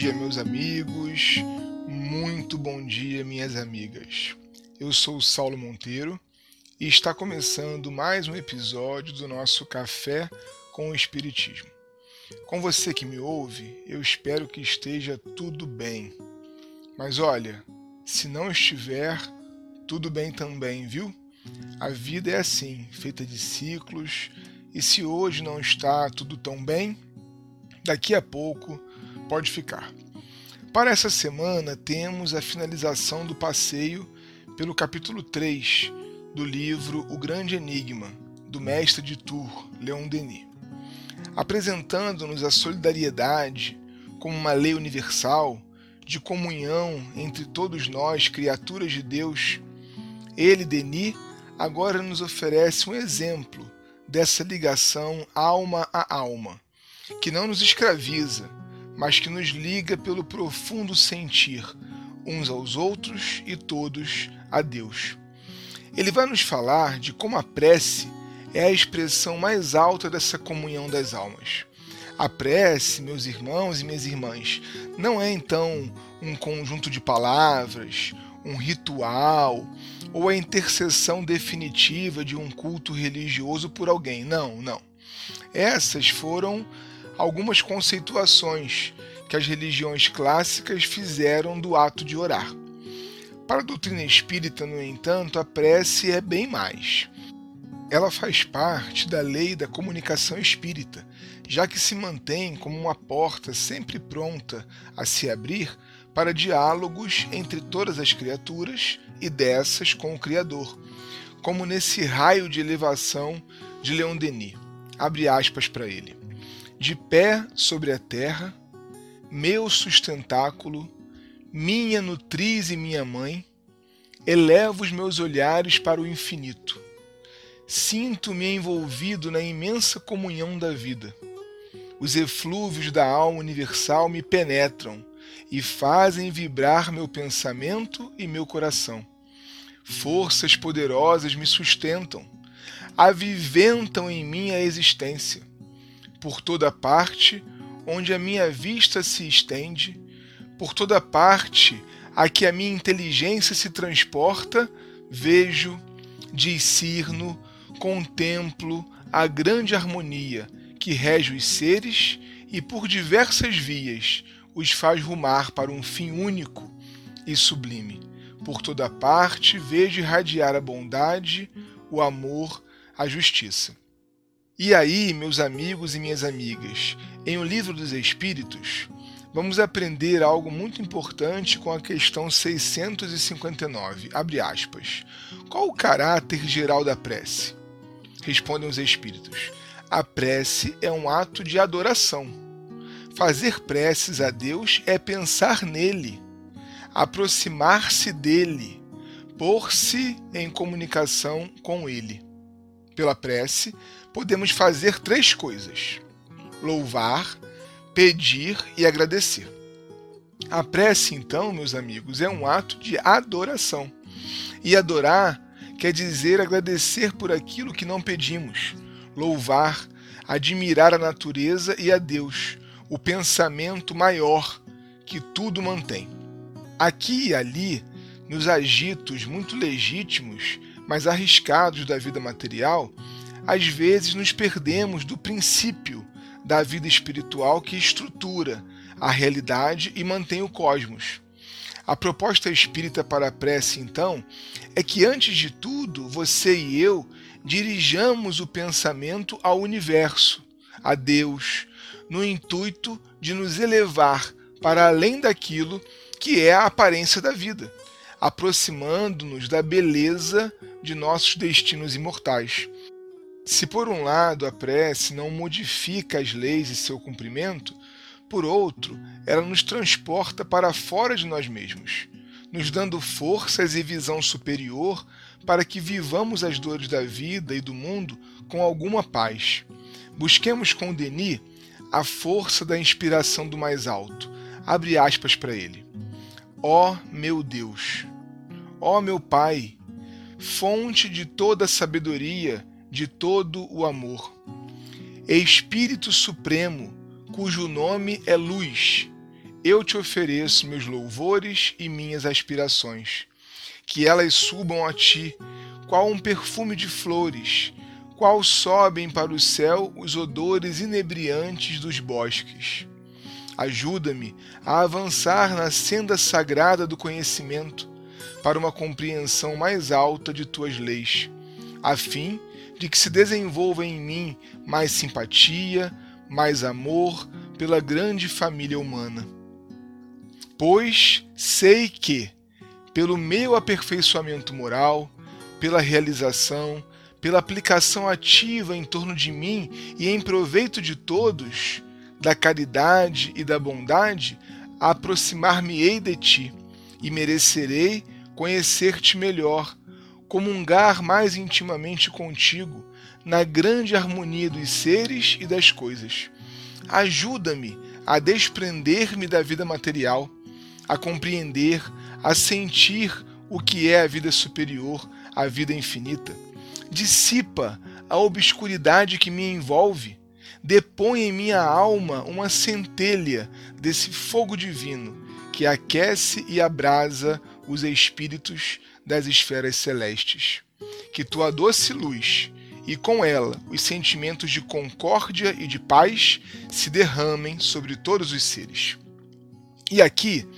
dia, meus amigos. Muito bom dia, minhas amigas. Eu sou o Saulo Monteiro e está começando mais um episódio do nosso Café com o Espiritismo. Com você que me ouve, eu espero que esteja tudo bem. Mas olha, se não estiver, tudo bem também, viu? A vida é assim, feita de ciclos, e se hoje não está tudo tão bem, daqui a pouco pode ficar. Para essa semana, temos a finalização do passeio pelo capítulo 3 do livro O Grande Enigma, do mestre de Tours, Leon Denis. Apresentando-nos a solidariedade como uma lei universal de comunhão entre todos nós, criaturas de Deus, ele, Denis, agora nos oferece um exemplo dessa ligação alma a alma, que não nos escraviza, mas que nos liga pelo profundo sentir uns aos outros e todos a Deus. Ele vai nos falar de como a prece é a expressão mais alta dessa comunhão das almas. A prece, meus irmãos e minhas irmãs, não é então um conjunto de palavras, um ritual ou a intercessão definitiva de um culto religioso por alguém. Não, não. Essas foram algumas conceituações que as religiões clássicas fizeram do ato de orar. Para a doutrina espírita, no entanto, a prece é bem mais. Ela faz parte da lei da comunicação espírita, já que se mantém como uma porta sempre pronta a se abrir para diálogos entre todas as criaturas e dessas com o Criador, como nesse raio de elevação de Leon Denis. Abre aspas para ele. De pé sobre a terra, meu sustentáculo, minha nutriz e minha mãe, elevo os meus olhares para o infinito. Sinto-me envolvido na imensa comunhão da vida. Os eflúvios da alma universal me penetram e fazem vibrar meu pensamento e meu coração. Forças poderosas me sustentam, aviventam em mim a existência. Por toda parte, onde a minha vista se estende, por toda parte a que a minha inteligência se transporta, vejo, discerno, contemplo a grande harmonia que rege os seres e por diversas vias os faz rumar para um fim único e sublime. Por toda parte vejo irradiar a bondade, o amor, a justiça. E aí, meus amigos e minhas amigas, em O Livro dos Espíritos, vamos aprender algo muito importante com a questão 659. Abre aspas. Qual o caráter geral da prece? Respondem os Espíritos. A prece é um ato de adoração Fazer preces a Deus é pensar nele, aproximar-se dele, pôr-se em comunicação com ele. Pela prece, podemos fazer três coisas: louvar, pedir e agradecer. A prece, então, meus amigos, é um ato de adoração. E adorar quer dizer agradecer por aquilo que não pedimos, louvar, admirar a natureza e a Deus, o pensamento maior que tudo mantém. Aqui e ali, nos agitos muito legítimos, mas arriscados da vida material, às vezes nos perdemos do princípio da vida espiritual que estrutura a realidade e mantém o cosmos. A proposta espírita para a prece, então, é que antes de tudo, você e eu dirijamos o pensamento ao universo, a Deus, no intuito de nos elevar para além daquilo que é a aparência da vida, aproximando-nos da beleza de nossos destinos imortais. Se por um lado a prece não modifica as leis e seu cumprimento, por outro, ela nos transporta para fora de nós mesmos, nos dando forças e visão superior para que vivamos as dores da vida e do mundo com alguma paz. Busquemos com Denis a força da inspiração do mais alto. Abre aspas para ele. Ó oh, meu Deus, ó oh, meu Pai, fonte de toda a sabedoria, de todo o amor. Espírito Supremo, cujo nome é luz, eu te ofereço meus louvores e minhas aspirações. Que elas subam a ti, qual um perfume de flores, qual sobem para o céu os odores inebriantes dos bosques. Ajuda-me a avançar na senda sagrada do conhecimento, para uma compreensão mais alta de tuas leis, a fim de que se desenvolva em mim mais simpatia, mais amor pela grande família humana. Pois sei que, pelo meu aperfeiçoamento moral, pela realização, pela aplicação ativa em torno de mim e em proveito de todos, da caridade e da bondade, aproximar-me-ei de ti e merecerei conhecer-te melhor, comungar mais intimamente contigo, na grande harmonia dos seres e das coisas. Ajuda-me a desprender-me da vida material, a compreender, a sentir o que é a vida superior, a vida infinita. Dissipa a obscuridade que me envolve, depõe em minha alma uma centelha desse fogo divino que aquece e abrasa os espíritos das esferas celestes. Que tua doce luz e com ela os sentimentos de concórdia e de paz se derramem sobre todos os seres. E aqui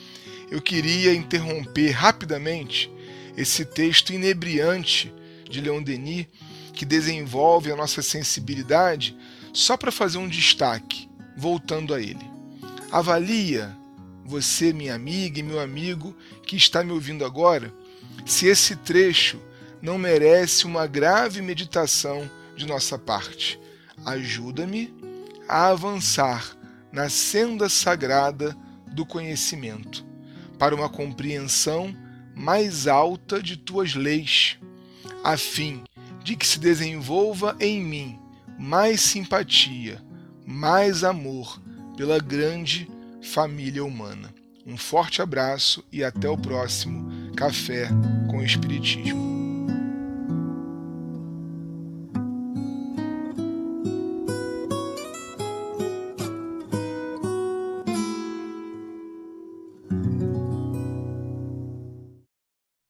eu queria interromper rapidamente esse texto inebriante de Leon Denis que desenvolve a nossa sensibilidade só para fazer um destaque, voltando a ele. Avalia você, minha amiga e meu amigo que está me ouvindo agora, se esse trecho não merece uma grave meditação de nossa parte. Ajuda-me a avançar na senda sagrada do conhecimento, para uma compreensão mais alta de tuas leis, a fim de que se desenvolva em mim mais simpatia, mais amor pela grande família humana. Um forte abraço e até o próximo Café com Espiritismo.